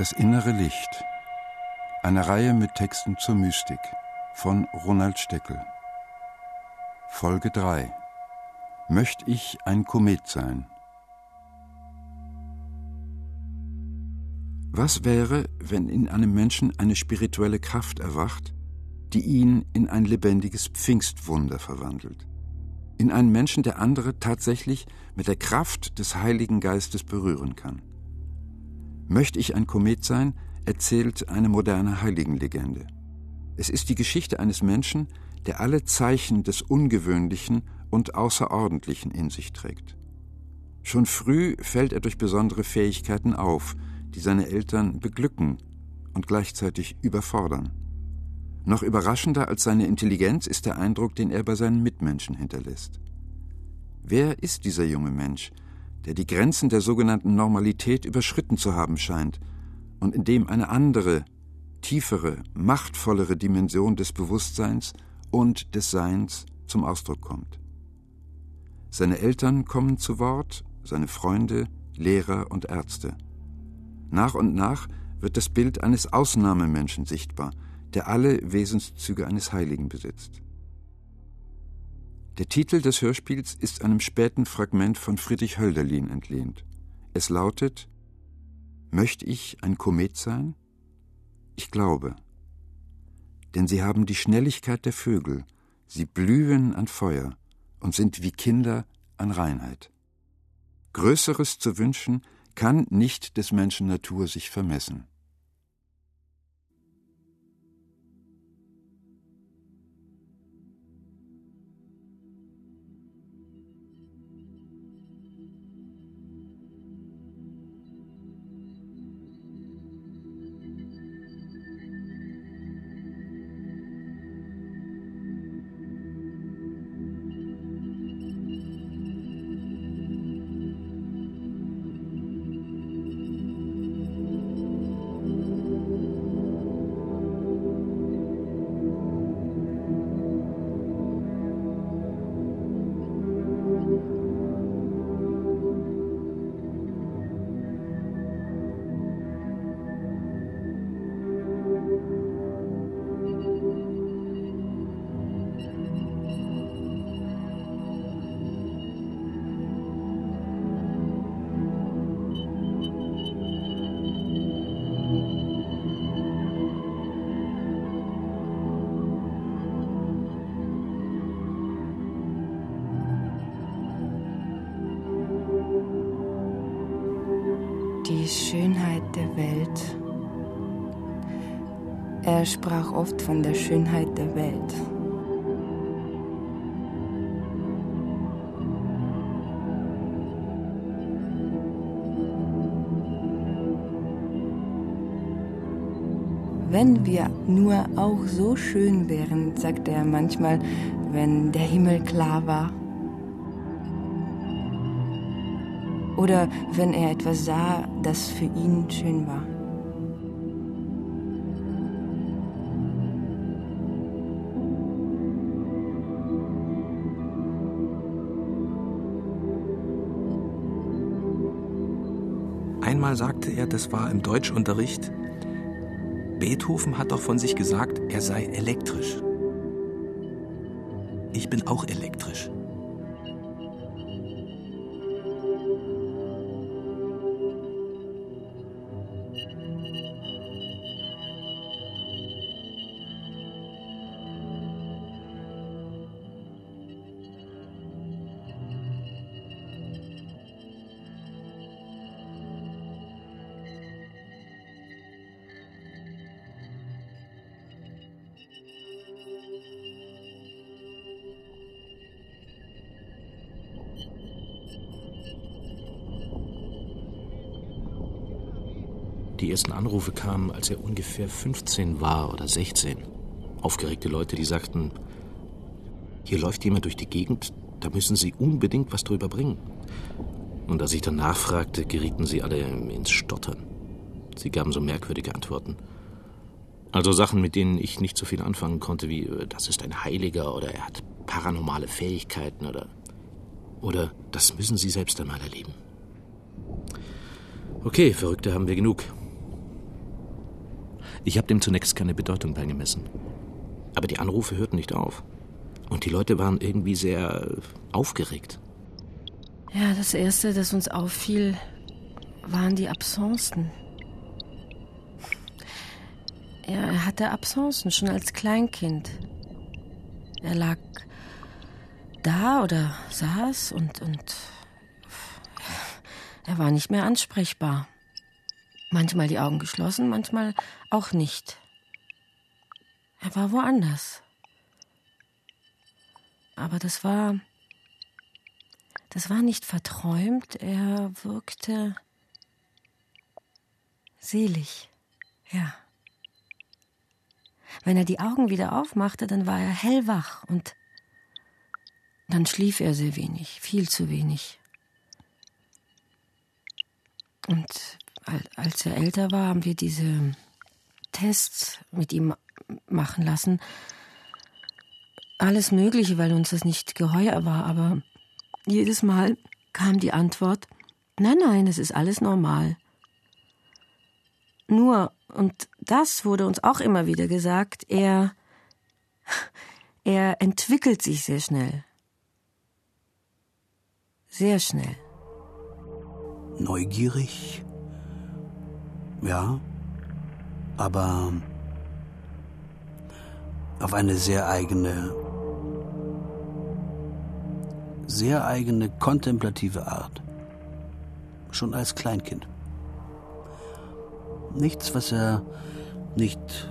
Das innere Licht. Eine Reihe mit Texten zur Mystik von Ronald Steckel. Folge 3. Möcht ich ein Komet sein? Was wäre, wenn in einem Menschen eine spirituelle Kraft erwacht, die ihn in ein lebendiges Pfingstwunder verwandelt? In einen Menschen, der andere tatsächlich mit der Kraft des Heiligen Geistes berühren kann. Möchte ich ein Komet sein, erzählt eine moderne Heiligenlegende. Es ist die Geschichte eines Menschen, der alle Zeichen des Ungewöhnlichen und Außerordentlichen in sich trägt. Schon früh fällt er durch besondere Fähigkeiten auf, die seine Eltern beglücken und gleichzeitig überfordern. Noch überraschender als seine Intelligenz ist der Eindruck, den er bei seinen Mitmenschen hinterlässt. Wer ist dieser junge Mensch, der die Grenzen der sogenannten Normalität überschritten zu haben scheint und in dem eine andere, tiefere, machtvollere Dimension des Bewusstseins und des Seins zum Ausdruck kommt? Seine Eltern kommen zu Wort, seine Freunde, Lehrer und Ärzte. Nach und nach wird das Bild eines Ausnahmemenschen sichtbar, der alle Wesenszüge eines Heiligen besitzt. Der Titel des Hörspiels ist einem späten Fragment von Friedrich Hölderlin entlehnt. Es lautet Möcht ich ein Komet sein? Ich glaube. Denn sie haben die Schnelligkeit der Vögel, sie blühen an Feuer und sind wie Kinder an Reinheit. Größeres zu wünschen, kann nicht des Menschen Natur sich vermessen. Wenn wir nur auch so schön wären, sagte er manchmal, wenn der Himmel klar war. oder wenn er etwas sah, das für ihn schön war. Einmal sagte er, das war im Deutschunterricht, Beethoven hat doch von sich gesagt, er sei elektrisch. Ich bin auch elektrisch. Die ersten Anrufe kamen, als er ungefähr 15 war oder 16. Aufgeregte Leute, die sagten, hier läuft jemand durch die Gegend, da müssen Sie unbedingt was drüber bringen. Und als ich dann nachfragte, gerieten sie alle ins Stottern. Sie gaben so merkwürdige Antworten. Also Sachen, mit denen ich nicht so viel anfangen konnte, wie äh, das ist ein Heiliger oder er hat paranormale Fähigkeiten oder oder das müssen Sie selbst einmal erleben. Okay, Verrückte haben wir genug. Ich habe dem zunächst keine Bedeutung beigemessen. Aber die Anrufe hörten nicht auf. Und die Leute waren irgendwie sehr aufgeregt. Ja, das Erste, das uns auffiel, waren die Absenzen. Er hatte Absenzen schon als Kleinkind. Er lag da oder saß und, und er war nicht mehr ansprechbar. Manchmal die Augen geschlossen, manchmal auch nicht. Er war woanders. Aber das war. Das war nicht verträumt, er wirkte selig, ja. Wenn er die Augen wieder aufmachte, dann war er hellwach und dann schlief er sehr wenig, viel zu wenig. Und als er älter war, haben wir diese Tests mit ihm machen lassen. Alles Mögliche, weil uns das nicht geheuer war, aber jedes Mal kam die Antwort, nein, nein, es ist alles normal. Nur, und das wurde uns auch immer wieder gesagt, er, er entwickelt sich sehr schnell. Sehr schnell. Neugierig, ja, aber auf eine sehr eigene, sehr eigene kontemplative Art. Schon als Kleinkind. Nichts, was er nicht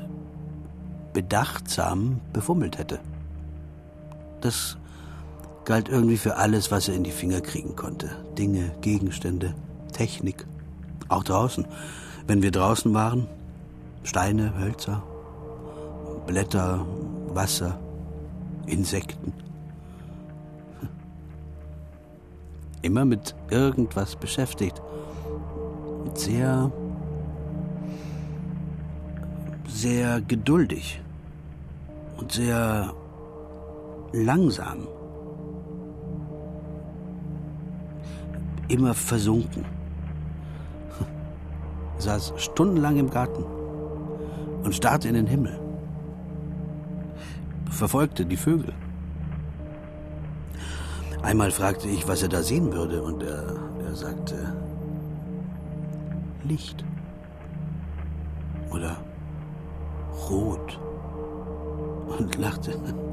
bedachtsam befummelt hätte. Das galt irgendwie für alles, was er in die Finger kriegen konnte. Dinge, Gegenstände, Technik. Auch draußen. Wenn wir draußen waren, Steine, Hölzer, Blätter, Wasser, Insekten. Immer mit irgendwas beschäftigt. Sehr, sehr geduldig und sehr langsam. Immer versunken saß stundenlang im Garten und starrte in den Himmel, verfolgte die Vögel. Einmal fragte ich, was er da sehen würde, und er, er sagte Licht oder Rot und lachte.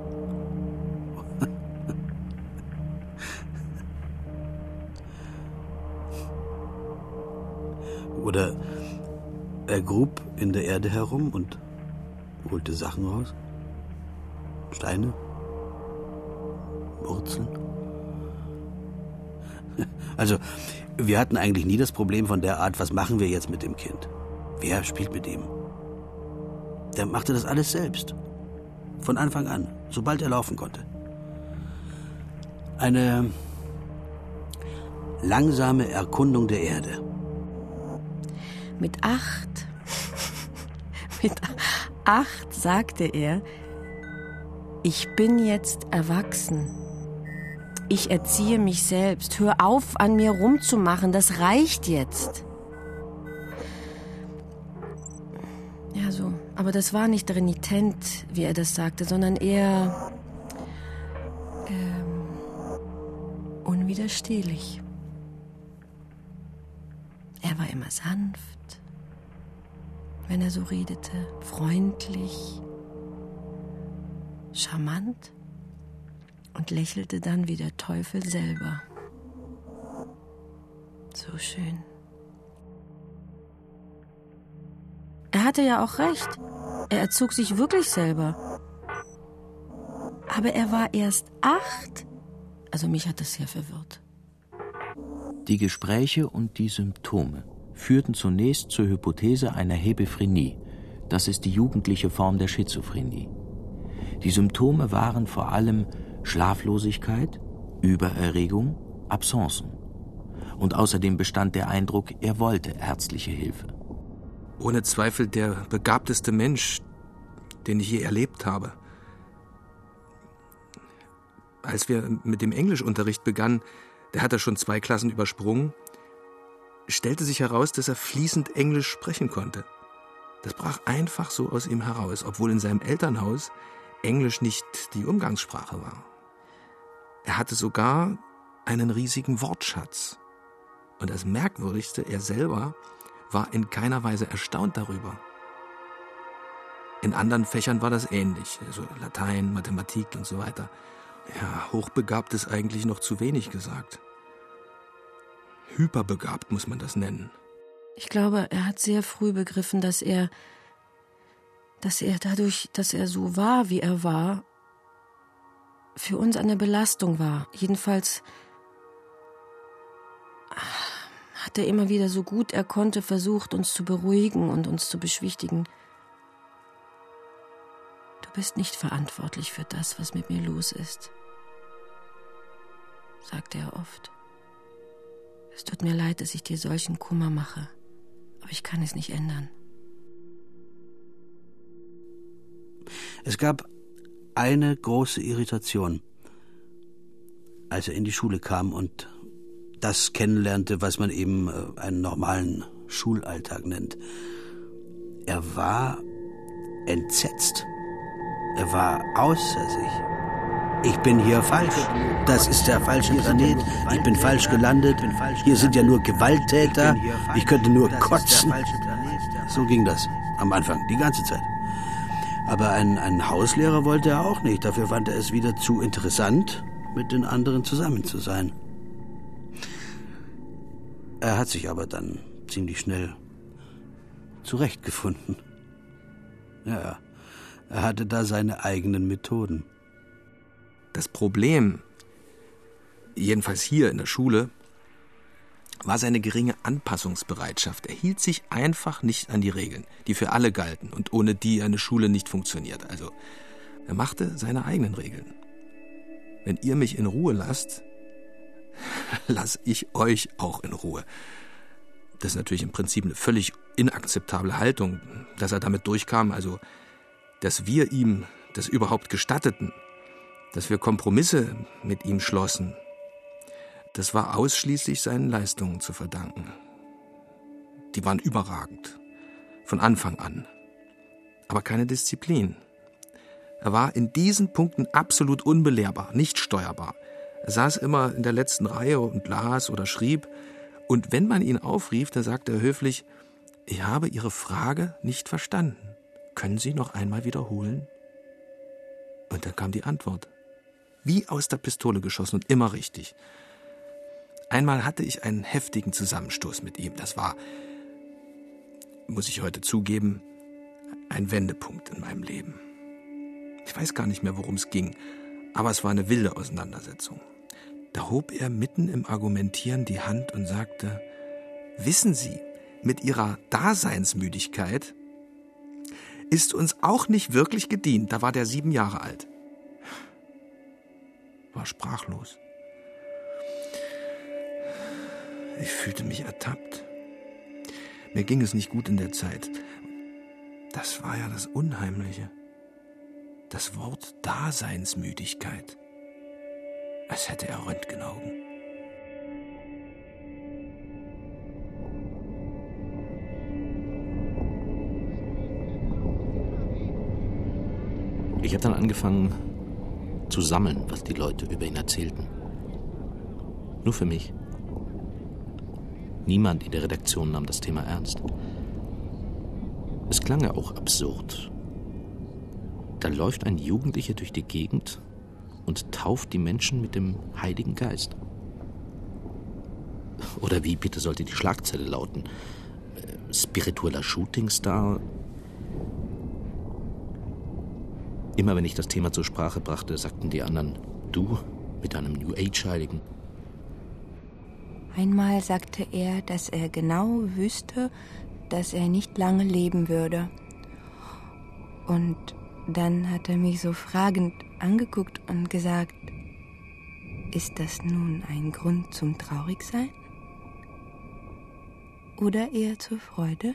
Oder er grub in der Erde herum und holte Sachen raus. Steine, Wurzeln. Also, wir hatten eigentlich nie das Problem von der Art, was machen wir jetzt mit dem Kind? Wer spielt mit ihm? Der machte das alles selbst. Von Anfang an, sobald er laufen konnte. Eine langsame Erkundung der Erde. Mit acht, mit acht sagte er, ich bin jetzt erwachsen. Ich erziehe mich selbst. Hör auf, an mir rumzumachen. Das reicht jetzt. Ja, so. Aber das war nicht renitent, wie er das sagte, sondern eher ähm, unwiderstehlich. Er war immer sanft wenn er so redete, freundlich, charmant und lächelte dann wie der Teufel selber. So schön. Er hatte ja auch recht. Er erzog sich wirklich selber. Aber er war erst acht. Also mich hat das sehr verwirrt. Die Gespräche und die Symptome führten zunächst zur Hypothese einer Hebephrenie. Das ist die jugendliche Form der Schizophrenie. Die Symptome waren vor allem Schlaflosigkeit, Übererregung, Absenzen. Und außerdem bestand der Eindruck, er wollte ärztliche Hilfe. Ohne Zweifel der begabteste Mensch, den ich je erlebt habe. Als wir mit dem Englischunterricht begannen, der hat er schon zwei Klassen übersprungen stellte sich heraus, dass er fließend Englisch sprechen konnte. Das brach einfach so aus ihm heraus, obwohl in seinem Elternhaus Englisch nicht die Umgangssprache war. Er hatte sogar einen riesigen Wortschatz. Und das Merkwürdigste, er selber war in keiner Weise erstaunt darüber. In anderen Fächern war das ähnlich, also Latein, Mathematik und so weiter. Ja, hochbegabt ist eigentlich noch zu wenig gesagt. Hyperbegabt muss man das nennen. Ich glaube, er hat sehr früh begriffen, dass er, dass er dadurch, dass er so war, wie er war, für uns eine Belastung war. Jedenfalls hat er immer wieder so gut er konnte versucht, uns zu beruhigen und uns zu beschwichtigen. Du bist nicht verantwortlich für das, was mit mir los ist, sagte er oft. Es tut mir leid, dass ich dir solchen Kummer mache, aber ich kann es nicht ändern. Es gab eine große Irritation, als er in die Schule kam und das kennenlernte, was man eben äh, einen normalen Schulalltag nennt. Er war entsetzt. Er war außer sich. Ich bin hier falsch. Das ist der falsche Planet. Ich bin falsch gelandet. Hier sind ja nur Gewalttäter. Ich könnte nur kotzen. So ging das am Anfang, die ganze Zeit. Aber einen, einen Hauslehrer wollte er auch nicht. Dafür fand er es wieder zu interessant, mit den anderen zusammen zu sein. Er hat sich aber dann ziemlich schnell zurechtgefunden. Ja, er hatte da seine eigenen Methoden. Das Problem, jedenfalls hier in der Schule, war seine geringe Anpassungsbereitschaft. Er hielt sich einfach nicht an die Regeln, die für alle galten und ohne die eine Schule nicht funktioniert. Also, er machte seine eigenen Regeln. Wenn ihr mich in Ruhe lasst, lass ich euch auch in Ruhe. Das ist natürlich im Prinzip eine völlig inakzeptable Haltung, dass er damit durchkam, also dass wir ihm das überhaupt gestatteten, dass wir Kompromisse mit ihm schlossen, das war ausschließlich seinen Leistungen zu verdanken. Die waren überragend, von Anfang an, aber keine Disziplin. Er war in diesen Punkten absolut unbelehrbar, nicht steuerbar. Er saß immer in der letzten Reihe und las oder schrieb, und wenn man ihn aufrief, dann sagte er höflich, ich habe Ihre Frage nicht verstanden. Können Sie noch einmal wiederholen? Und dann kam die Antwort. Wie aus der Pistole geschossen und immer richtig. Einmal hatte ich einen heftigen Zusammenstoß mit ihm. Das war, muss ich heute zugeben, ein Wendepunkt in meinem Leben. Ich weiß gar nicht mehr, worum es ging, aber es war eine wilde Auseinandersetzung. Da hob er mitten im Argumentieren die Hand und sagte, Wissen Sie, mit Ihrer Daseinsmüdigkeit ist uns auch nicht wirklich gedient. Da war der sieben Jahre alt. War sprachlos. Ich fühlte mich ertappt. Mir ging es nicht gut in der Zeit. Das war ja das Unheimliche. Das Wort Daseinsmüdigkeit als hätte er Röntgenaugen. Ich habe dann angefangen zu sammeln, was die Leute über ihn erzählten. Nur für mich. Niemand in der Redaktion nahm das Thema ernst. Es klang ja auch absurd. Da läuft ein Jugendlicher durch die Gegend und tauft die Menschen mit dem Heiligen Geist. Oder wie bitte sollte die Schlagzeile lauten? Äh, spiritueller Shootingstar? Immer wenn ich das Thema zur Sprache brachte, sagten die anderen, du mit deinem New Age-Heiligen. Einmal sagte er, dass er genau wüsste, dass er nicht lange leben würde. Und dann hat er mich so fragend angeguckt und gesagt, ist das nun ein Grund zum Traurigsein? Oder eher zur Freude?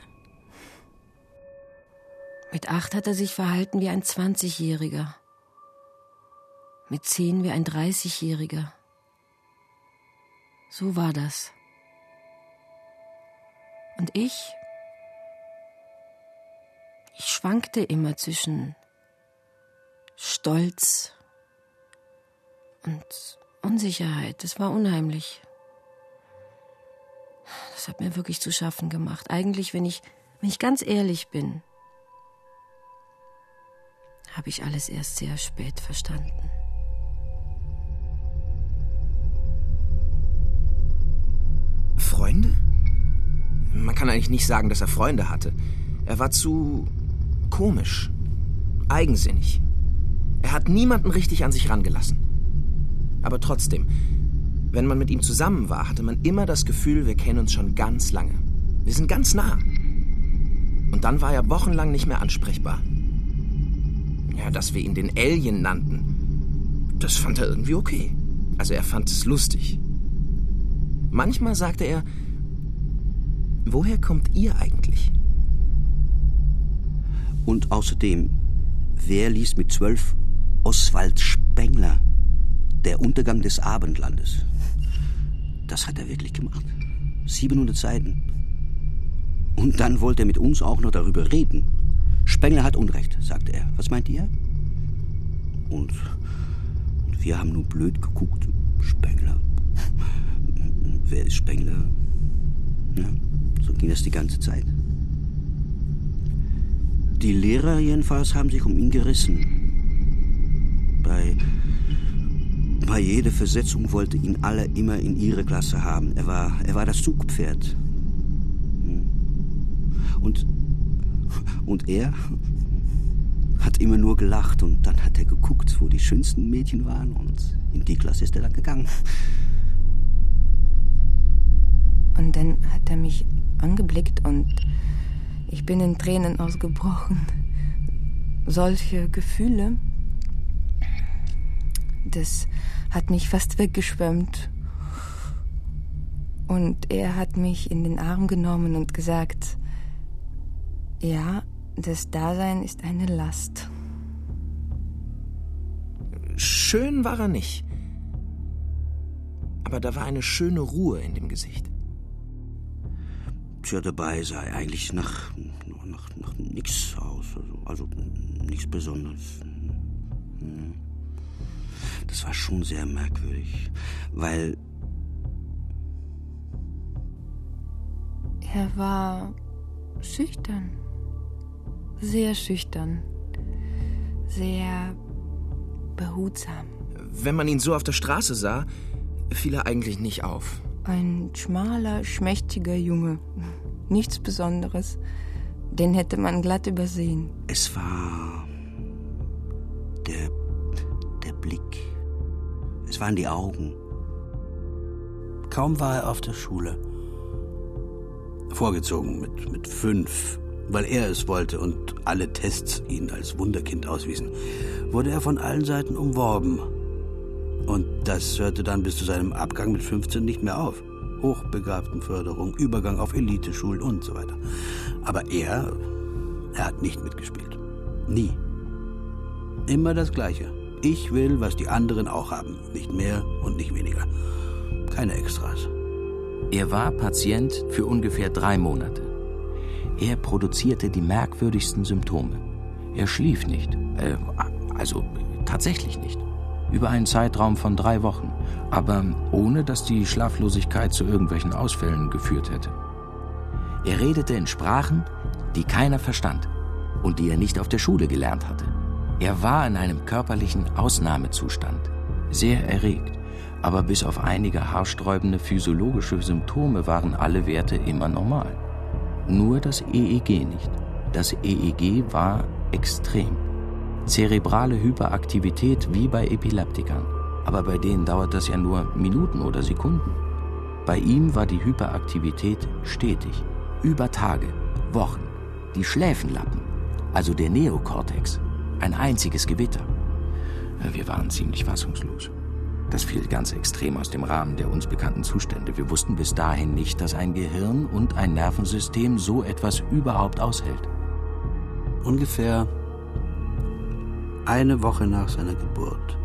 Mit acht hat er sich verhalten wie ein Zwanzigjähriger. Mit zehn wie ein Dreißigjähriger. So war das. Und ich? schwankte immer zwischen Stolz und Unsicherheit. Das war unheimlich. Das hat mir wirklich zu schaffen gemacht. Eigentlich, wenn ich, wenn ich ganz ehrlich bin, habe ich alles erst sehr spät verstanden. Freunde? Man kann eigentlich nicht sagen, dass er Freunde hatte. Er war zu komisch, eigensinnig. Er hat niemanden richtig an sich rangelassen. Aber trotzdem, wenn man mit ihm zusammen war, hatte man immer das Gefühl, wir kennen uns schon ganz lange. Wir sind ganz nah. Und dann war er wochenlang nicht mehr ansprechbar. Ja, dass wir ihn den Alien nannten, das fand er irgendwie okay. Also er fand es lustig. Manchmal sagte er, woher kommt ihr eigentlich? Und außerdem, wer liest mit zwölf Oswald Spengler, Der Untergang des Abendlandes? Das hat er wirklich gemacht. 700 Seiten. Und dann wollte er mit uns auch noch darüber reden. Spengler hat Unrecht, sagte er. Was meint ihr? Und, und wir haben nur blöd geguckt. Spengler. Wer ist Spengler? Ja, so ging das die ganze Zeit. Die Lehrer jedenfalls haben sich um ihn gerissen. Bei, bei jeder Versetzung wollte ihn alle immer in ihre Klasse haben. Er war, er war das Zugpferd. Hm. Und, und er hat immer nur gelacht und dann hat er geguckt, wo die schönsten Mädchen waren und in die Klasse ist er dann gegangen. Und dann hat er mich angeblickt und ich bin in Tränen ausgebrochen. Solche Gefühle, das hat mich fast weggeschwemmt. Und er hat mich in den Arm genommen und gesagt, ja, das Dasein ist eine Last. Schön war er nicht. Aber da war eine schöne Ruhe in dem Gesicht. Tja, dabei sah er eigentlich nach, nach, nach nichts aus. Also, also nichts Besonderes. Hm. Das war schon sehr merkwürdig, weil Er war schüchtern. Sehr schüchtern. Sehr behutsam. Wenn man ihn so auf der Straße sah, fiel er eigentlich nicht auf. Ein schmaler, schmächtiger Junge. Nichts Besonderes. Den hätte man glatt übersehen. es war der, der Blick. Es waren die Augen. Kaum war er auf der Schule. Vorgezogen mit, mit fünf, weil er es wollte und alle Tests ihn als Wunderkind auswiesen, wurde er von allen Seiten umworben. Und das hörte dann bis zu seinem Abgang mit 15 nicht mehr auf. Hochbegabtenförderung, Übergang auf Eliteschulen und so weiter. Aber er, er hat nicht mitgespielt. Nie. Immer das Gleiche. Ich will, was die anderen auch haben. Nicht mehr und nicht weniger. Keine Extras. Er war Patient für ungefähr drei Monate. Er produzierte die merkwürdigsten Symptome. Er schlief nicht, äh, also tatsächlich nicht, über einen Zeitraum von drei Wochen, aber ohne dass die Schlaflosigkeit zu irgendwelchen Ausfällen geführt hätte. Er redete in Sprachen, die keiner verstand und die er nicht auf der Schule gelernt hatte. Er war in einem körperlichen Ausnahmezustand, sehr erregt, aber bis auf einige haarsträubende physiologische Symptome waren alle Werte immer normal. Nur das EEG nicht. Das EEG war extrem. Zerebrale Hyperaktivität wie bei Epileptikern. Aber bei denen dauert das ja nur Minuten oder Sekunden. Bei ihm war die Hyperaktivität stetig, über Tage, Wochen. Die Schläfenlappen, also der Neokortex, ein einziges Gewitter. Wir waren ziemlich fassungslos. Das fiel ganz extrem aus dem Rahmen der uns bekannten Zustände. Wir wussten bis dahin nicht, dass ein Gehirn und ein Nervensystem so etwas überhaupt aushält. Ungefähr eine Woche nach seiner Geburt,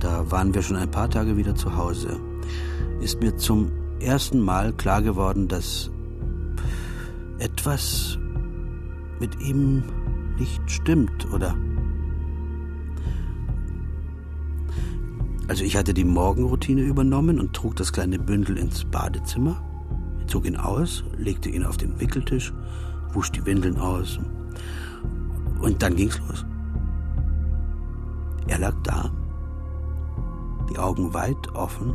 da waren wir schon ein paar Tage wieder zu Hause, ist mir zum ersten Mal klar geworden, dass etwas mit ihm nicht stimmt, oder? Also ich hatte die Morgenroutine übernommen und trug das kleine Bündel ins Badezimmer, zog ihn aus, legte ihn auf den Wickeltisch, wusch die Windeln aus und dann ging's los. Er lag da, die Augen weit offen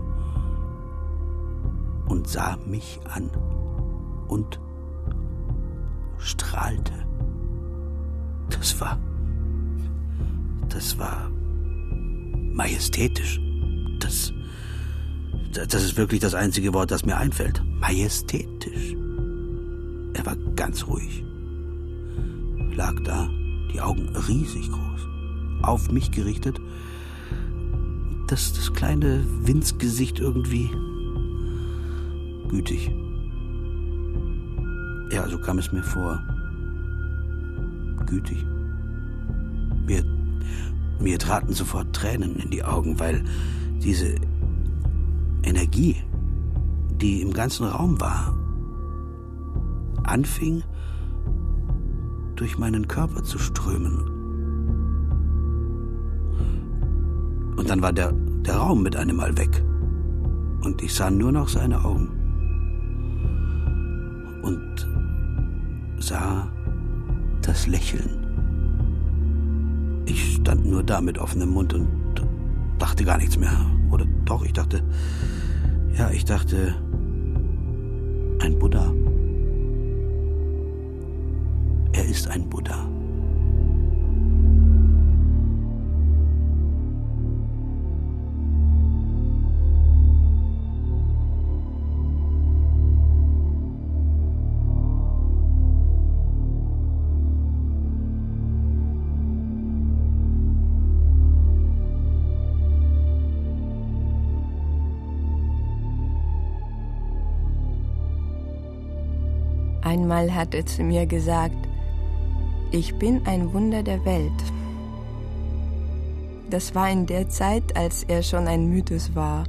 und sah mich an und strahlte. Das war. Das war majestätisch. Das. Das ist wirklich das einzige Wort, das mir einfällt. Majestätisch. Er war ganz ruhig. Lag da, die Augen riesig groß, auf mich gerichtet. Das, das kleine Winzgesicht irgendwie gütig. Ja, so kam es mir vor. Gütig. Mir, traten sofort Tränen in die Augen, weil diese Energie, die im ganzen Raum war, anfing durch meinen Körper zu strömen. Und dann war der, der Raum mit einem Mal weg. Und ich sah nur noch seine Augen. Und sah das Lächeln. Ich stand nur da mit offenem Mund und dachte gar nichts mehr. Oder doch, ich dachte, ja, ich dachte, ein Buddha. Er ist ein Buddha. Einmal hat er zu mir gesagt, ich bin ein Wunder der Welt. Das war in der Zeit, als er schon ein Mythos war,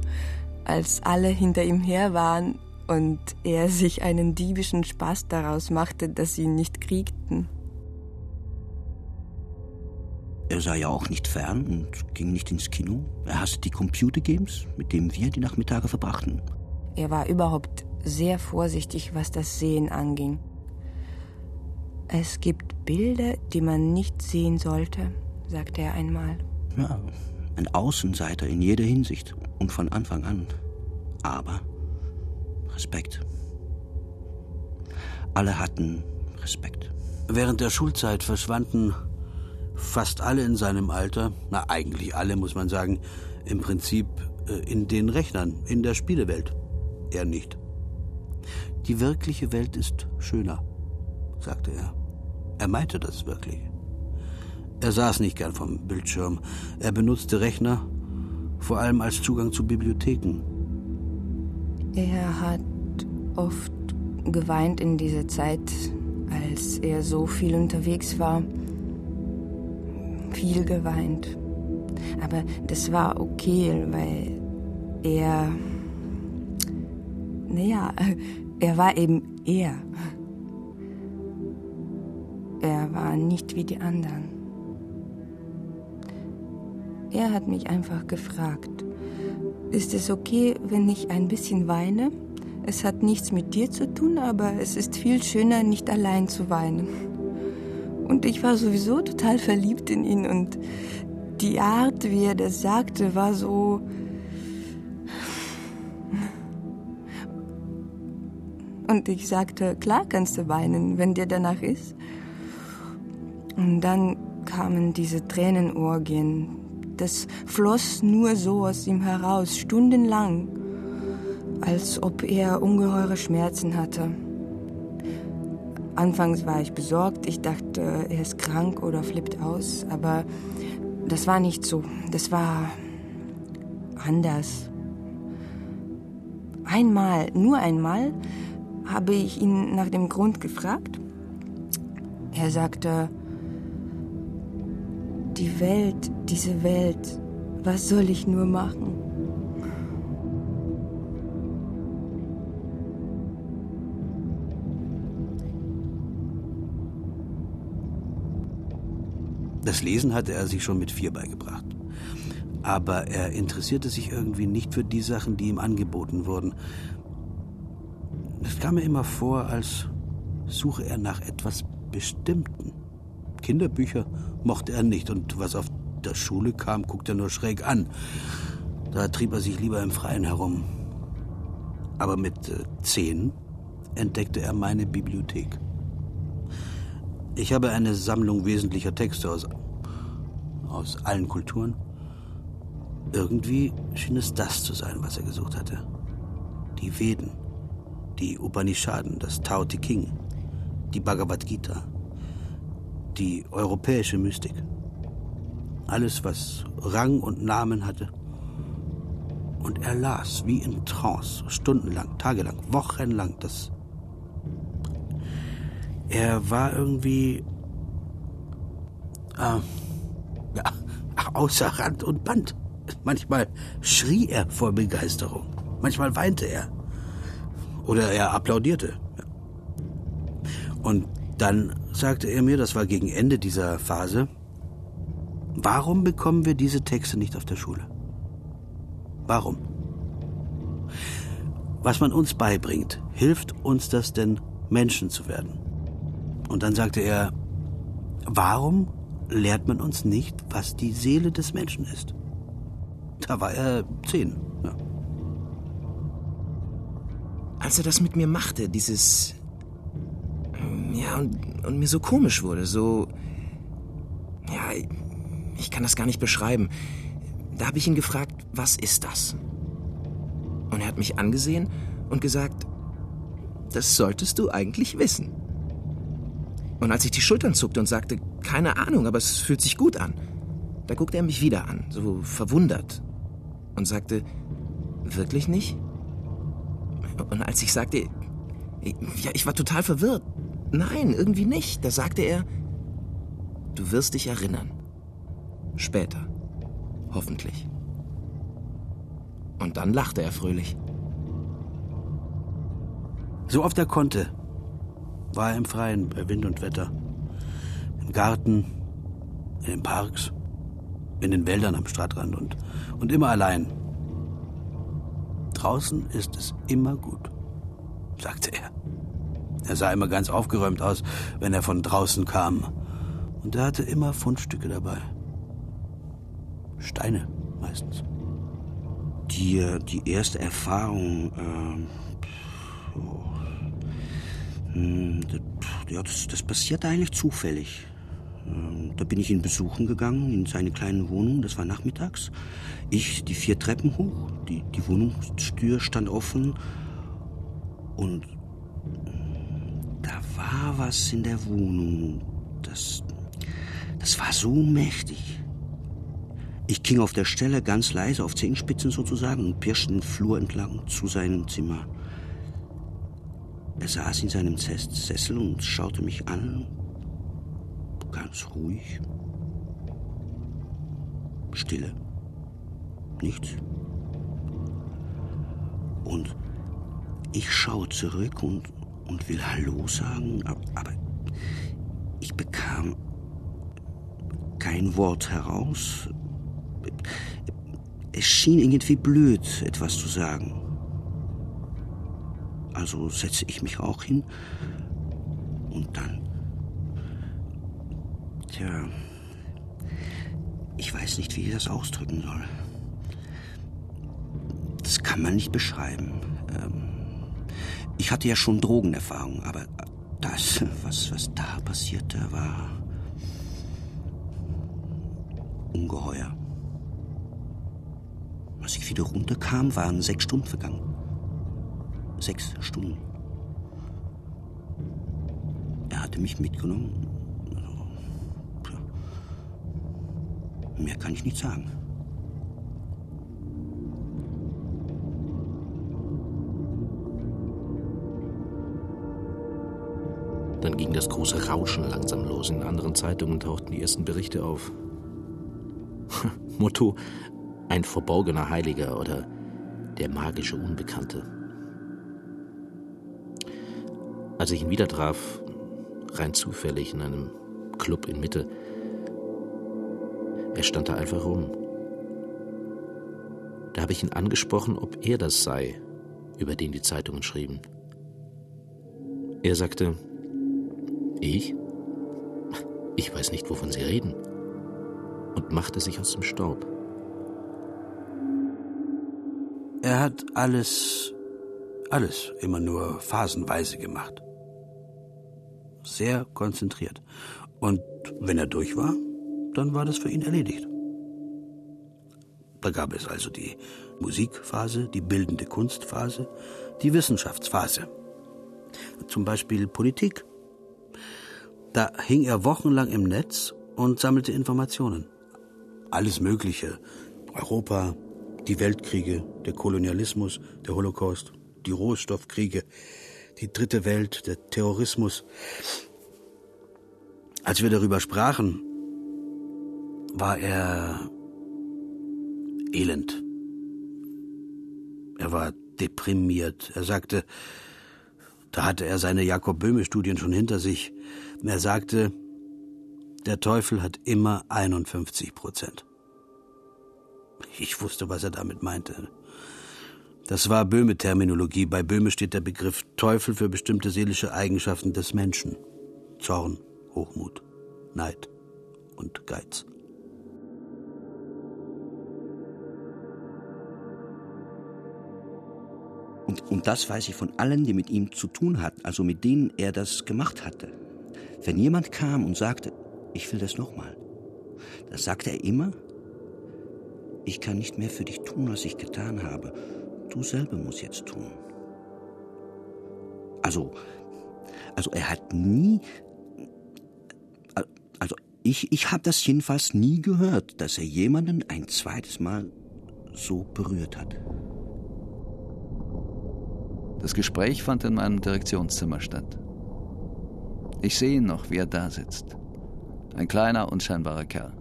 als alle hinter ihm her waren und er sich einen diebischen Spaß daraus machte, dass sie ihn nicht kriegten. Er sah ja auch nicht fern und ging nicht ins Kino. Er hasste die Computergames, mit denen wir die Nachmittage verbrachten. Er war überhaupt sehr vorsichtig, was das Sehen anging. Es gibt Bilder, die man nicht sehen sollte, sagte er einmal. Ja, ein Außenseiter in jeder Hinsicht und von Anfang an. Aber Respekt. Alle hatten Respekt. Während der Schulzeit verschwanden fast alle in seinem Alter, na eigentlich alle muss man sagen, im Prinzip äh, in den Rechnern, in der Spielewelt. Er nicht. Die wirkliche Welt ist schöner, sagte er. Er meinte das wirklich. Er saß nicht gern vom Bildschirm. Er benutzte Rechner, vor allem als Zugang zu Bibliotheken. Er hat oft geweint in dieser Zeit, als er so viel unterwegs war. Viel geweint. Aber das war okay, weil er. Naja, er war eben er. Er war nicht wie die anderen. Er hat mich einfach gefragt, ist es okay, wenn ich ein bisschen weine? Es hat nichts mit dir zu tun, aber es ist viel schöner, nicht allein zu weinen. Und ich war sowieso total verliebt in ihn und die Art, wie er das sagte, war so Und ich sagte, klar kannst du weinen, wenn dir danach ist. Und dann kamen diese Tränenorgien. Das floss nur so aus ihm heraus, stundenlang, als ob er ungeheure Schmerzen hatte. Anfangs war ich besorgt, ich dachte, er ist krank oder flippt aus, aber das war nicht so. Das war anders. Einmal, nur einmal, habe ich ihn nach dem Grund gefragt. Er sagte, die Welt, diese Welt, was soll ich nur machen? Das Lesen hatte er sich schon mit vier beigebracht. Aber er interessierte sich irgendwie nicht für die Sachen, die ihm angeboten wurden. Es kam mir immer vor, als suche er nach etwas Bestimmten. Kinderbücher mochte er nicht und was auf der Schule kam, guckte er nur schräg an. Da trieb er sich lieber im Freien herum. Aber mit äh, zehn entdeckte er meine Bibliothek. Ich habe eine Sammlung wesentlicher Texte aus, aus allen Kulturen. Irgendwie schien es das zu sein, was er gesucht hatte. Die Veden, die Upanishaden, das Tao Te King, die Bhagavad Gita, die europäische Mystik. Alles, was Rang und Namen hatte. Und er las wie in Trance, stundenlang, tagelang, wochenlang. Das er war irgendwie äh, ja, außer Rand und Band. Manchmal schrie er vor Begeisterung, manchmal weinte er oder er applaudierte. Und dann sagte er mir, das war gegen Ende dieser Phase, warum bekommen wir diese Texte nicht auf der Schule? Warum? Was man uns beibringt, hilft uns das denn, Menschen zu werden? Und dann sagte er, warum lehrt man uns nicht, was die Seele des Menschen ist? Da war er zehn. Ja. Als er das mit mir machte, dieses... Ja, und, und mir so komisch wurde, so... Ja, ich kann das gar nicht beschreiben. Da habe ich ihn gefragt, was ist das? Und er hat mich angesehen und gesagt, das solltest du eigentlich wissen. Und als ich die Schultern zuckte und sagte, keine Ahnung, aber es fühlt sich gut an, da guckte er mich wieder an, so verwundert, und sagte, wirklich nicht? Und als ich sagte, ja, ich war total verwirrt. Nein, irgendwie nicht. Da sagte er, du wirst dich erinnern. Später. Hoffentlich. Und dann lachte er fröhlich. So oft er konnte, war er im Freien bei Wind und Wetter. Im Garten, in den Parks, in den Wäldern am Stadtrand und, und immer allein. Draußen ist es immer gut, sagte er. Er sah immer ganz aufgeräumt aus, wenn er von draußen kam. Und er hatte immer Fundstücke dabei. Steine meistens. Die, die erste Erfahrung, äh, oh, hm, ja, das, das passiert eigentlich zufällig. Ähm, da bin ich ihn besuchen gegangen in seine kleine Wohnung. Das war nachmittags. Ich die vier Treppen hoch. Die, die Wohnungstür stand offen. Und da war was in der Wohnung. Das, das war so mächtig. Ich ging auf der Stelle ganz leise, auf Zehenspitzen sozusagen, und pirschte den Flur entlang zu seinem Zimmer. Er saß in seinem Sessel und schaute mich an, ganz ruhig. Stille. Nichts. Und ich schaue zurück und, und will Hallo sagen, aber ich bekam kein Wort heraus. Es schien irgendwie blöd, etwas zu sagen. Also setze ich mich auch hin und dann. Tja, ich weiß nicht, wie ich das ausdrücken soll. Das kann man nicht beschreiben. Ähm, ich hatte ja schon Drogenerfahrung, aber das, was, was da passierte, war ungeheuer. Als ich wieder runterkam, waren sechs Stunden vergangen. Sechs Stunden. Er hatte mich mitgenommen. Mehr kann ich nicht sagen. Ging das große Rauschen langsam los. In anderen Zeitungen tauchten die ersten Berichte auf. Motto: ein verborgener Heiliger oder der magische Unbekannte. Als ich ihn wieder traf, rein zufällig in einem Club in Mitte, Er stand da einfach rum. Da habe ich ihn angesprochen, ob er das sei, über den die Zeitungen schrieben. Er sagte, ich? Ich weiß nicht, wovon Sie reden. Und machte sich aus dem Staub. Er hat alles, alles immer nur phasenweise gemacht. Sehr konzentriert. Und wenn er durch war, dann war das für ihn erledigt. Da gab es also die Musikphase, die bildende Kunstphase, die Wissenschaftsphase. Zum Beispiel Politik. Da hing er wochenlang im Netz und sammelte Informationen. Alles Mögliche. Europa, die Weltkriege, der Kolonialismus, der Holocaust, die Rohstoffkriege, die dritte Welt, der Terrorismus. Als wir darüber sprachen, war er elend. Er war deprimiert. Er sagte, da hatte er seine Jakob Böhme-Studien schon hinter sich. Er sagte, der Teufel hat immer 51 Prozent. Ich wusste, was er damit meinte. Das war Böhme-Terminologie. Bei Böhme steht der Begriff Teufel für bestimmte seelische Eigenschaften des Menschen. Zorn, Hochmut, Neid und Geiz. Und, und das weiß ich von allen, die mit ihm zu tun hatten, also mit denen er das gemacht hatte. Wenn jemand kam und sagte, ich will das nochmal, dann sagte er immer, ich kann nicht mehr für dich tun, was ich getan habe. Du selber musst jetzt tun. Also, also er hat nie, also ich, ich habe das jedenfalls nie gehört, dass er jemanden ein zweites Mal so berührt hat. Das Gespräch fand in meinem Direktionszimmer statt. Ich sehe ihn noch, wie er da sitzt. Ein kleiner, unscheinbarer Kerl.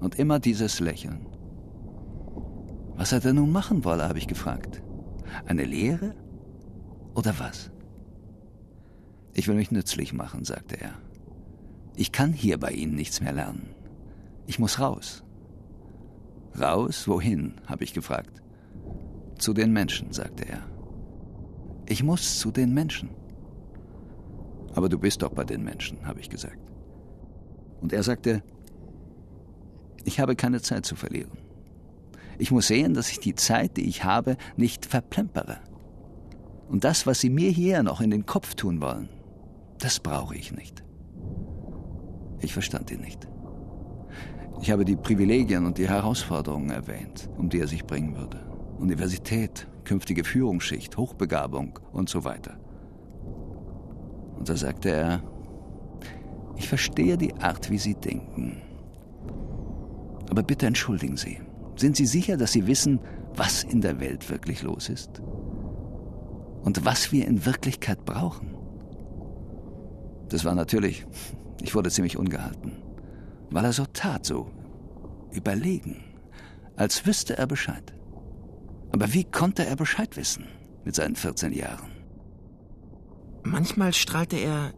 Und immer dieses Lächeln. Was er denn nun machen wolle, habe ich gefragt. Eine Lehre? Oder was? Ich will mich nützlich machen, sagte er. Ich kann hier bei Ihnen nichts mehr lernen. Ich muss raus. Raus? Wohin? habe ich gefragt. Zu den Menschen, sagte er. Ich muss zu den Menschen. Aber du bist doch bei den Menschen, habe ich gesagt. Und er sagte, ich habe keine Zeit zu verlieren. Ich muss sehen, dass ich die Zeit, die ich habe, nicht verplempere. Und das, was Sie mir hier noch in den Kopf tun wollen, das brauche ich nicht. Ich verstand ihn nicht. Ich habe die Privilegien und die Herausforderungen erwähnt, um die er sich bringen würde. Universität, künftige Führungsschicht, Hochbegabung und so weiter. Und da sagte er, ich verstehe die Art, wie Sie denken. Aber bitte entschuldigen Sie. Sind Sie sicher, dass Sie wissen, was in der Welt wirklich los ist? Und was wir in Wirklichkeit brauchen? Das war natürlich, ich wurde ziemlich ungehalten, weil er so tat, so überlegen, als wüsste er Bescheid. Aber wie konnte er Bescheid wissen mit seinen 14 Jahren? Manchmal strahlte er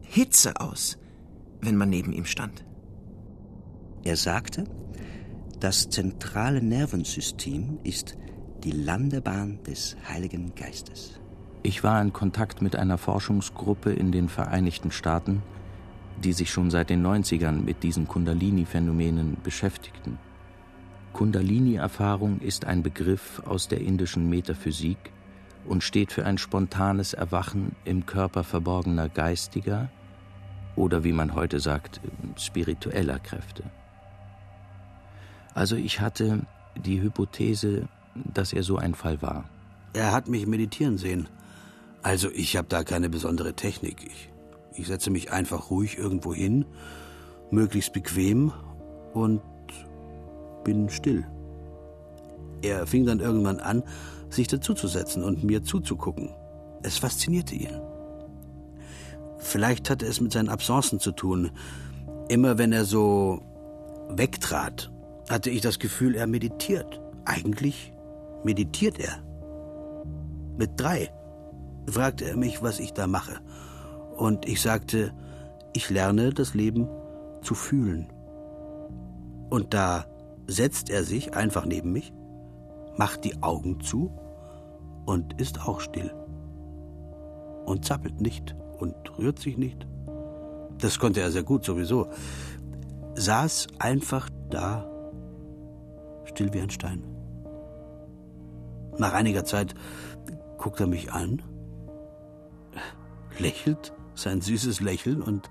Hitze aus, wenn man neben ihm stand. Er sagte, das zentrale Nervensystem ist die Landebahn des Heiligen Geistes. Ich war in Kontakt mit einer Forschungsgruppe in den Vereinigten Staaten, die sich schon seit den 90ern mit diesen Kundalini-Phänomenen beschäftigten. Kundalini-Erfahrung ist ein Begriff aus der indischen Metaphysik und steht für ein spontanes Erwachen im Körper verborgener geistiger oder wie man heute sagt, spiritueller Kräfte. Also ich hatte die Hypothese, dass er so ein Fall war. Er hat mich meditieren sehen. Also ich habe da keine besondere Technik. Ich, ich setze mich einfach ruhig irgendwo hin, möglichst bequem und bin still. Er fing dann irgendwann an, sich dazuzusetzen und mir zuzugucken. Es faszinierte ihn. Vielleicht hatte es mit seinen Absenzen zu tun. Immer wenn er so wegtrat, hatte ich das Gefühl, er meditiert. Eigentlich meditiert er. Mit drei fragte er mich, was ich da mache. Und ich sagte, ich lerne das Leben zu fühlen. Und da setzt er sich einfach neben mich, macht die Augen zu und ist auch still. Und zappelt nicht und rührt sich nicht. Das konnte er sehr gut sowieso. Saß einfach da, still wie ein Stein. Nach einiger Zeit guckt er mich an, lächelt sein süßes Lächeln und,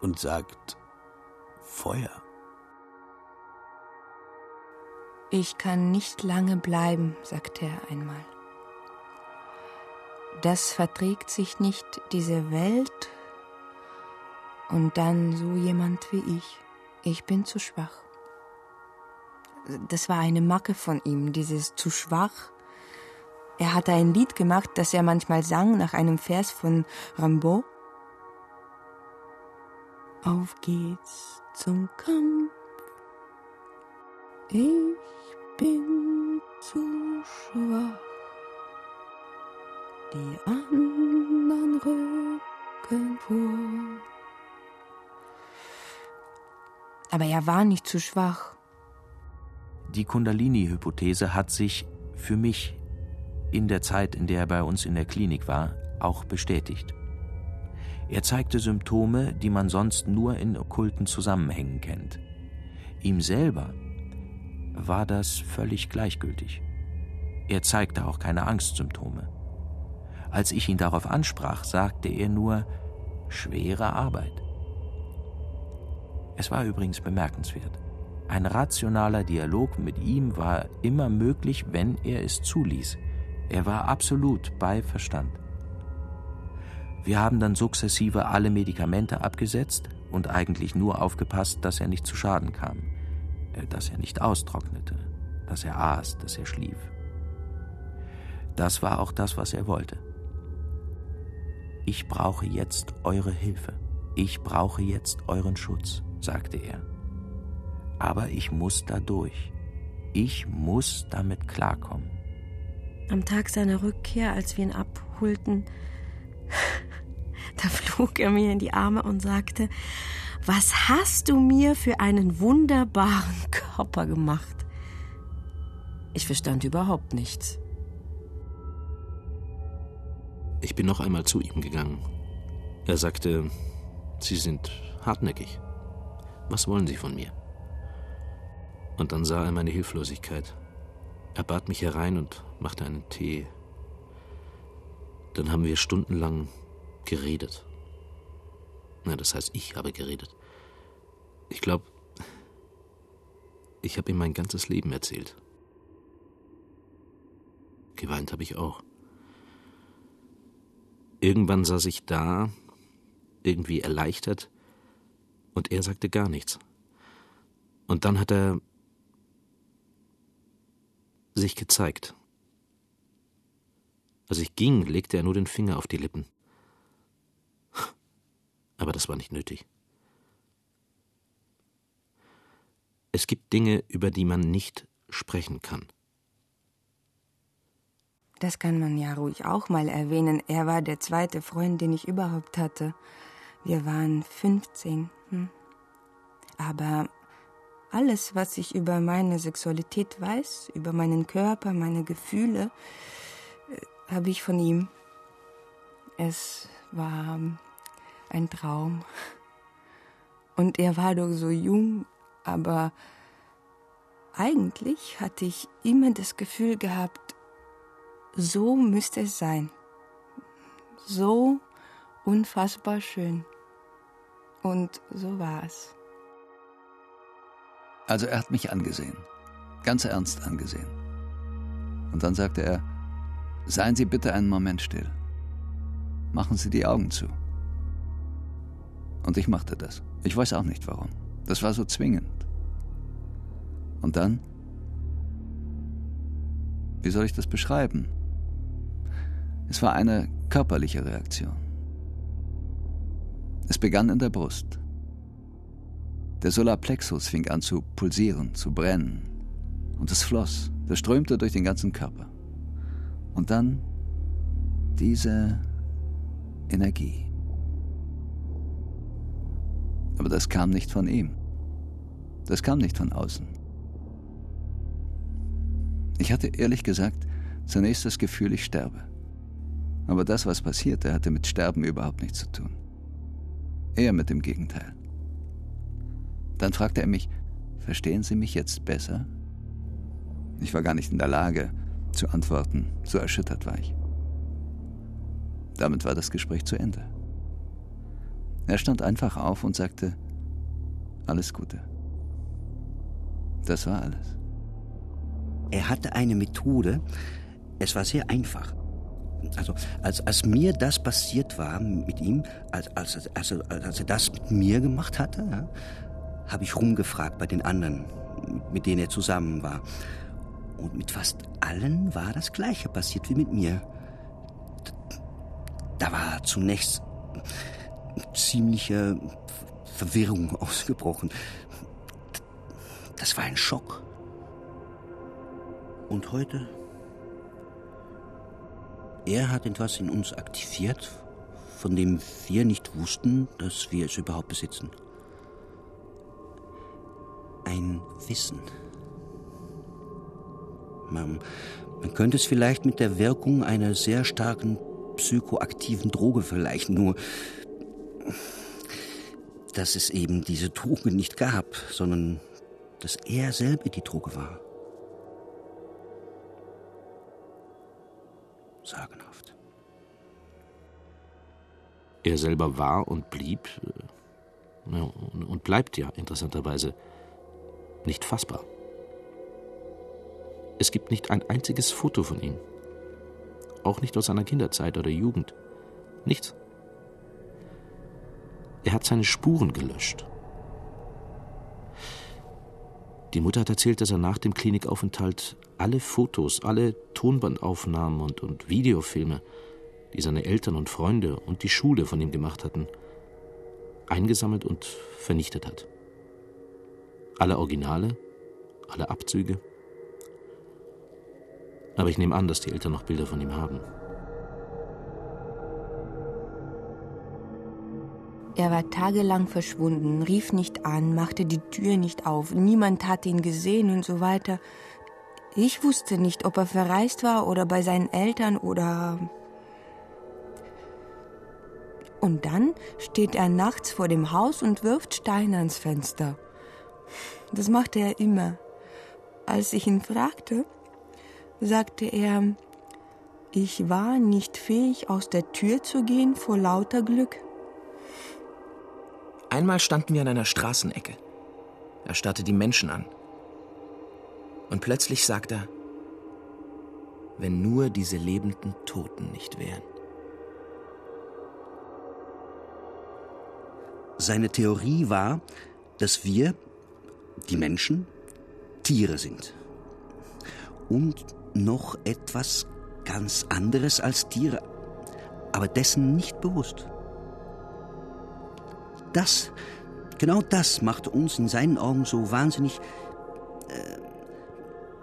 und sagt Feuer. Ich kann nicht lange bleiben, sagte er einmal. Das verträgt sich nicht, diese Welt und dann so jemand wie ich. Ich bin zu schwach. Das war eine Macke von ihm, dieses zu schwach. Er hatte ein Lied gemacht, das er manchmal sang nach einem Vers von Rimbaud. Auf geht's zum Kampf. Ich bin zu schwach. Die anderen rücken vor. Aber er war nicht zu schwach. Die Kundalini-Hypothese hat sich für mich in der Zeit, in der er bei uns in der Klinik war, auch bestätigt. Er zeigte Symptome, die man sonst nur in okkulten Zusammenhängen kennt. Ihm selber war das völlig gleichgültig. Er zeigte auch keine Angstsymptome. Als ich ihn darauf ansprach, sagte er nur schwere Arbeit. Es war übrigens bemerkenswert. Ein rationaler Dialog mit ihm war immer möglich, wenn er es zuließ. Er war absolut bei Verstand. Wir haben dann sukzessive alle Medikamente abgesetzt und eigentlich nur aufgepasst, dass er nicht zu Schaden kam, dass er nicht austrocknete, dass er aß, dass er schlief. Das war auch das, was er wollte. Ich brauche jetzt eure Hilfe. Ich brauche jetzt euren Schutz, sagte er. Aber ich muss da durch. Ich muss damit klarkommen. Am Tag seiner Rückkehr, als wir ihn abholten, da flog er mir in die Arme und sagte, was hast du mir für einen wunderbaren Körper gemacht? Ich verstand überhaupt nichts. Ich bin noch einmal zu ihm gegangen. Er sagte, Sie sind hartnäckig. Was wollen Sie von mir? Und dann sah er meine Hilflosigkeit. Er bat mich herein und machte einen Tee. Dann haben wir stundenlang geredet. Na, das heißt, ich habe geredet. Ich glaube, ich habe ihm mein ganzes Leben erzählt. Geweint habe ich auch. Irgendwann saß ich da, irgendwie erleichtert, und er sagte gar nichts. Und dann hat er sich gezeigt. Als ich ging, legte er nur den Finger auf die Lippen. Aber das war nicht nötig. Es gibt Dinge, über die man nicht sprechen kann. Das kann man ja ruhig auch mal erwähnen. Er war der zweite Freund, den ich überhaupt hatte. Wir waren 15. Hm? Aber alles, was ich über meine Sexualität weiß, über meinen Körper, meine Gefühle, äh, habe ich von ihm. Es war ein Traum. Und er war doch so jung, aber eigentlich hatte ich immer das Gefühl gehabt, so müsste es sein. So unfassbar schön. Und so war es. Also er hat mich angesehen, ganz ernst angesehen. Und dann sagte er, seien Sie bitte einen Moment still. Machen Sie die Augen zu. Und ich machte das. Ich weiß auch nicht warum. Das war so zwingend. Und dann, wie soll ich das beschreiben? Es war eine körperliche Reaktion. Es begann in der Brust. Der Solarplexus fing an zu pulsieren, zu brennen. Und es floss, das strömte durch den ganzen Körper. Und dann diese Energie. Aber das kam nicht von ihm. Das kam nicht von außen. Ich hatte ehrlich gesagt zunächst das Gefühl, ich sterbe. Aber das, was passierte, hatte mit Sterben überhaupt nichts zu tun. Eher mit dem Gegenteil. Dann fragte er mich, verstehen Sie mich jetzt besser? Ich war gar nicht in der Lage zu antworten, so erschüttert war ich. Damit war das Gespräch zu Ende. Er stand einfach auf und sagte, alles Gute. Das war alles. Er hatte eine Methode, es war sehr einfach. Also, als, als mir das passiert war mit ihm, als, als, als, als er das mit mir gemacht hatte, ja, habe ich rumgefragt bei den anderen, mit denen er zusammen war. Und mit fast allen war das Gleiche passiert wie mit mir. Da war zunächst ziemliche Verwirrung ausgebrochen. Das war ein Schock. Und heute? Er hat etwas in uns aktiviert, von dem wir nicht wussten, dass wir es überhaupt besitzen. Ein Wissen. Man, man könnte es vielleicht mit der Wirkung einer sehr starken psychoaktiven Droge vergleichen, nur dass es eben diese Droge nicht gab, sondern dass er selber die Droge war. Sagenhaft. Er selber war und blieb äh, und bleibt ja interessanterweise nicht fassbar. Es gibt nicht ein einziges Foto von ihm. Auch nicht aus seiner Kinderzeit oder Jugend. Nichts. Er hat seine Spuren gelöscht. Die Mutter hat erzählt, dass er nach dem Klinikaufenthalt alle Fotos, alle Tonbandaufnahmen und, und Videofilme, die seine Eltern und Freunde und die Schule von ihm gemacht hatten, eingesammelt und vernichtet hat. Alle Originale, alle Abzüge. Aber ich nehme an, dass die Eltern noch Bilder von ihm haben. Er war tagelang verschwunden, rief nicht an, machte die Tür nicht auf, niemand hatte ihn gesehen und so weiter. Ich wusste nicht, ob er verreist war oder bei seinen Eltern oder. Und dann steht er nachts vor dem Haus und wirft Steine ans Fenster. Das machte er immer. Als ich ihn fragte, sagte er, ich war nicht fähig, aus der Tür zu gehen vor lauter Glück. Einmal standen wir an einer Straßenecke. Er starrte die Menschen an. Und plötzlich sagt er, wenn nur diese lebenden Toten nicht wären. Seine Theorie war, dass wir, die Menschen, Tiere sind. Und noch etwas ganz anderes als Tiere, aber dessen nicht bewusst. Das, genau das machte uns in seinen Augen so wahnsinnig, äh,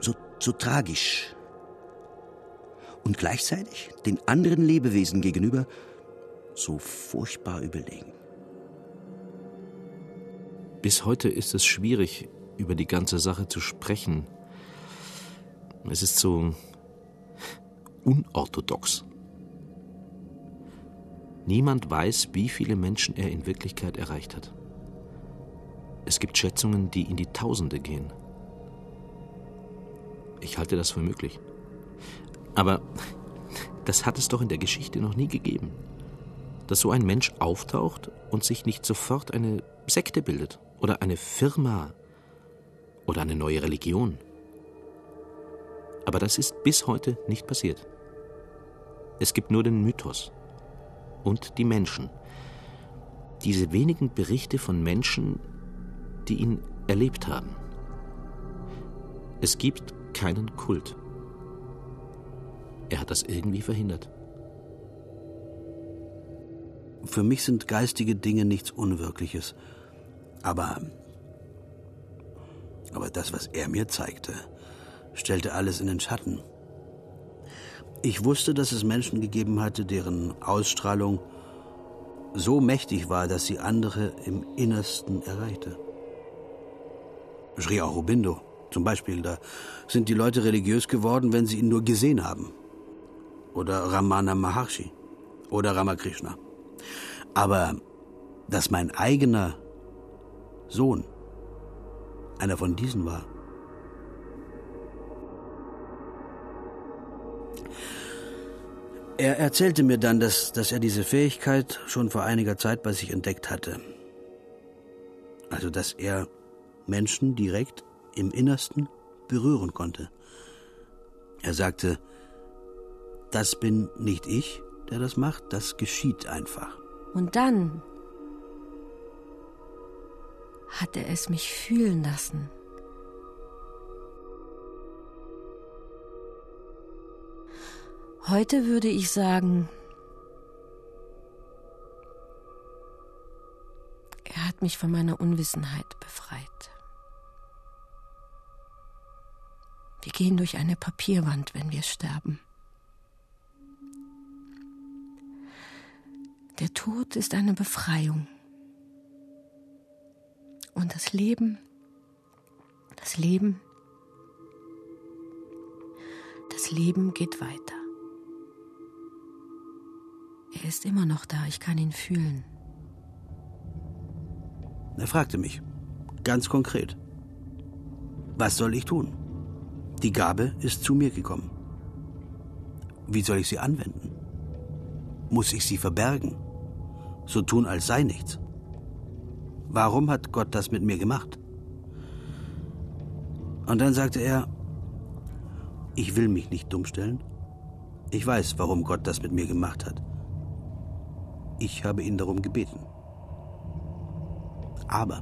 so, so tragisch. Und gleichzeitig den anderen Lebewesen gegenüber so furchtbar überlegen. Bis heute ist es schwierig, über die ganze Sache zu sprechen. Es ist so unorthodox. Niemand weiß, wie viele Menschen er in Wirklichkeit erreicht hat. Es gibt Schätzungen, die in die Tausende gehen. Ich halte das für möglich. Aber das hat es doch in der Geschichte noch nie gegeben. Dass so ein Mensch auftaucht und sich nicht sofort eine Sekte bildet oder eine Firma oder eine neue Religion. Aber das ist bis heute nicht passiert. Es gibt nur den Mythos und die Menschen. Diese wenigen Berichte von Menschen, die ihn erlebt haben. Es gibt keinen Kult. Er hat das irgendwie verhindert. Für mich sind geistige Dinge nichts Unwirkliches. Aber. Aber das, was er mir zeigte, stellte alles in den Schatten. Ich wusste, dass es Menschen gegeben hatte, deren Ausstrahlung so mächtig war, dass sie andere im Innersten erreichte. Sri Aurobindo zum Beispiel, da sind die Leute religiös geworden, wenn sie ihn nur gesehen haben. Oder Ramana Maharshi oder Ramakrishna. Aber dass mein eigener Sohn einer von diesen war, Er erzählte mir dann, dass, dass er diese Fähigkeit schon vor einiger Zeit bei sich entdeckt hatte. Also, dass er Menschen direkt im Innersten berühren konnte. Er sagte, das bin nicht ich, der das macht, das geschieht einfach. Und dann hat er es mich fühlen lassen. Heute würde ich sagen, er hat mich von meiner Unwissenheit befreit. Wir gehen durch eine Papierwand, wenn wir sterben. Der Tod ist eine Befreiung. Und das Leben, das Leben, das Leben geht weiter. Er ist immer noch da, ich kann ihn fühlen. Er fragte mich, ganz konkret, was soll ich tun? Die Gabe ist zu mir gekommen. Wie soll ich sie anwenden? Muss ich sie verbergen? So tun, als sei nichts? Warum hat Gott das mit mir gemacht? Und dann sagte er, ich will mich nicht dumm stellen. Ich weiß, warum Gott das mit mir gemacht hat. Ich habe ihn darum gebeten. Aber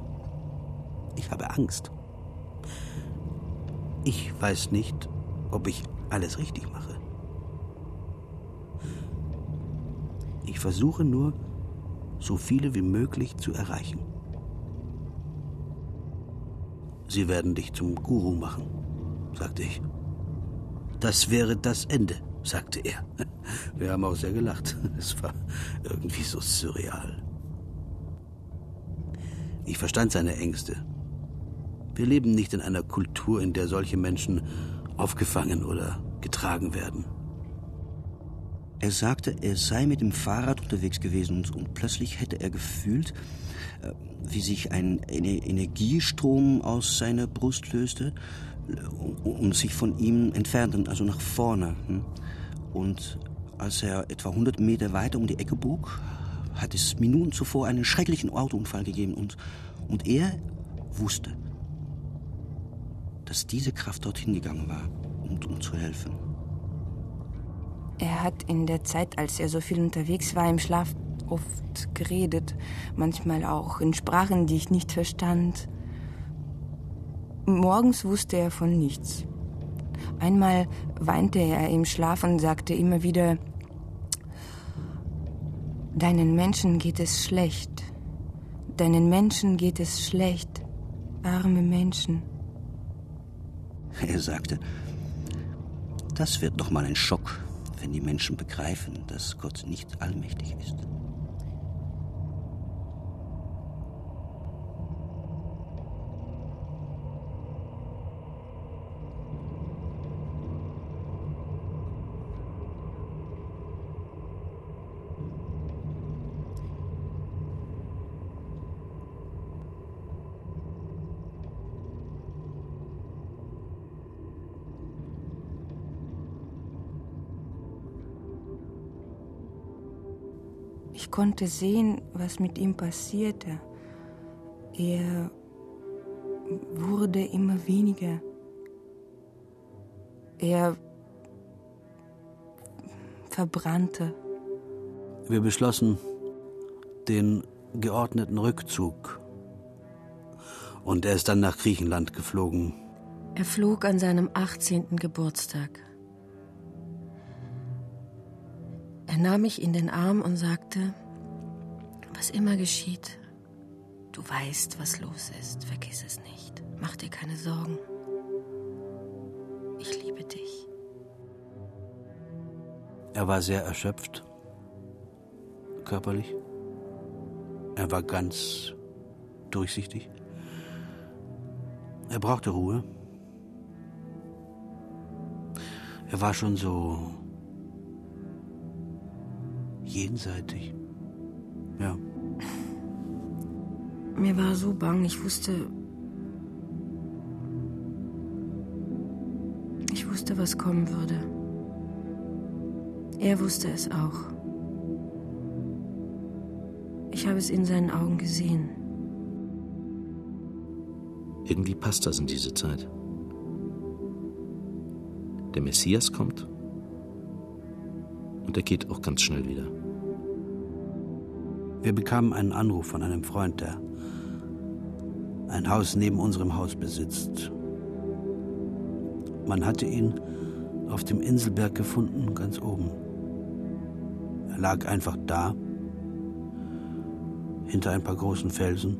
ich habe Angst. Ich weiß nicht, ob ich alles richtig mache. Ich versuche nur, so viele wie möglich zu erreichen. Sie werden dich zum Guru machen, sagte ich. Das wäre das Ende sagte er. Wir haben auch sehr gelacht. Es war irgendwie so surreal. Ich verstand seine Ängste. Wir leben nicht in einer Kultur, in der solche Menschen aufgefangen oder getragen werden. Er sagte, er sei mit dem Fahrrad unterwegs gewesen und, plötzlich hätte er gefühlt, äh, wie sich ein Energiestrom aus seiner Brust löste äh, und sich von ihm entfernte, also nach vorne. Hm? Und als er etwa 100 Meter weiter um die Ecke bog, hat es Minuten zuvor einen schrecklichen Autounfall gegeben. Und, und er wusste, dass diese Kraft dorthin gegangen war, um, um zu helfen. Er hat in der Zeit, als er so viel unterwegs war, im Schlaf oft geredet, manchmal auch in Sprachen, die ich nicht verstand. Morgens wusste er von nichts. Einmal weinte er im Schlaf und sagte immer wieder, Deinen Menschen geht es schlecht. Deinen Menschen geht es schlecht. Arme Menschen. Er sagte, das wird doch mal ein Schock, wenn die Menschen begreifen, dass Gott nicht allmächtig ist. Konnte sehen, was mit ihm passierte. Er wurde immer weniger. Er verbrannte. Wir beschlossen den geordneten Rückzug. Und er ist dann nach Griechenland geflogen. Er flog an seinem 18. Geburtstag. Er nahm mich in den Arm und sagte, was immer geschieht, du weißt, was los ist, vergiss es nicht, mach dir keine Sorgen. Ich liebe dich. Er war sehr erschöpft, körperlich. Er war ganz durchsichtig. Er brauchte Ruhe. Er war schon so jenseitig. Mir war so bang, ich wusste. Ich wusste, was kommen würde. Er wusste es auch. Ich habe es in seinen Augen gesehen. Irgendwie passt das in diese Zeit. Der Messias kommt und er geht auch ganz schnell wieder. Wir bekamen einen Anruf von einem Freund, der ein Haus neben unserem Haus besitzt. Man hatte ihn auf dem Inselberg gefunden, ganz oben. Er lag einfach da, hinter ein paar großen Felsen,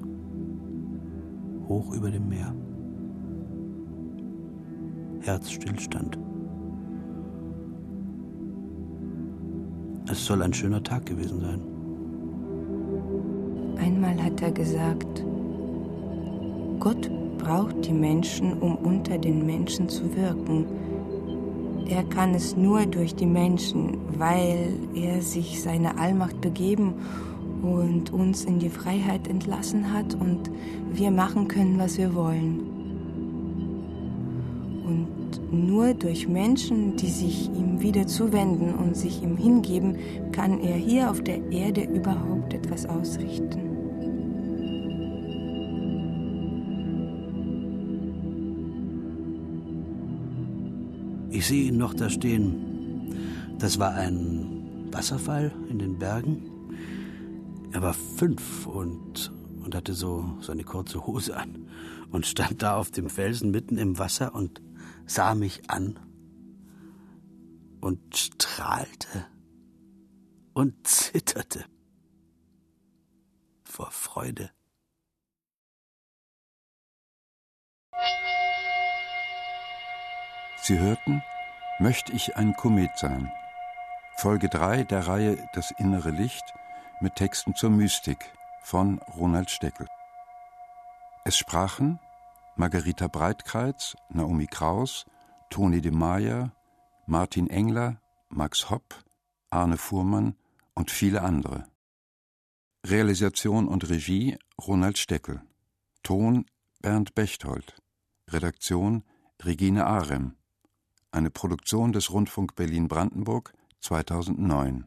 hoch über dem Meer. Herzstillstand. Es soll ein schöner Tag gewesen sein. Einmal hat er gesagt, Gott braucht die Menschen, um unter den Menschen zu wirken. Er kann es nur durch die Menschen, weil er sich seine Allmacht begeben und uns in die Freiheit entlassen hat und wir machen können, was wir wollen. Und nur durch Menschen, die sich ihm wieder zuwenden und sich ihm hingeben, kann er hier auf der Erde überhaupt etwas ausrichten. Ich sehe ihn noch da stehen. Das war ein Wasserfall in den Bergen. Er war fünf und, und hatte so, so eine kurze Hose an und stand da auf dem Felsen mitten im Wasser und sah mich an und strahlte und zitterte vor Freude. Sie hörten Möchte ich ein Komet sein? Folge 3 der Reihe Das innere Licht mit Texten zur Mystik von Ronald Steckel. Es sprachen Margarita Breitkreuz, Naomi Kraus, Toni de Meyer, Martin Engler, Max Hopp, Arne Fuhrmann und viele andere. Realisation und Regie Ronald Steckel. Ton Bernd Bechtold. Redaktion Regine Arem. Eine Produktion des Rundfunk Berlin-Brandenburg 2009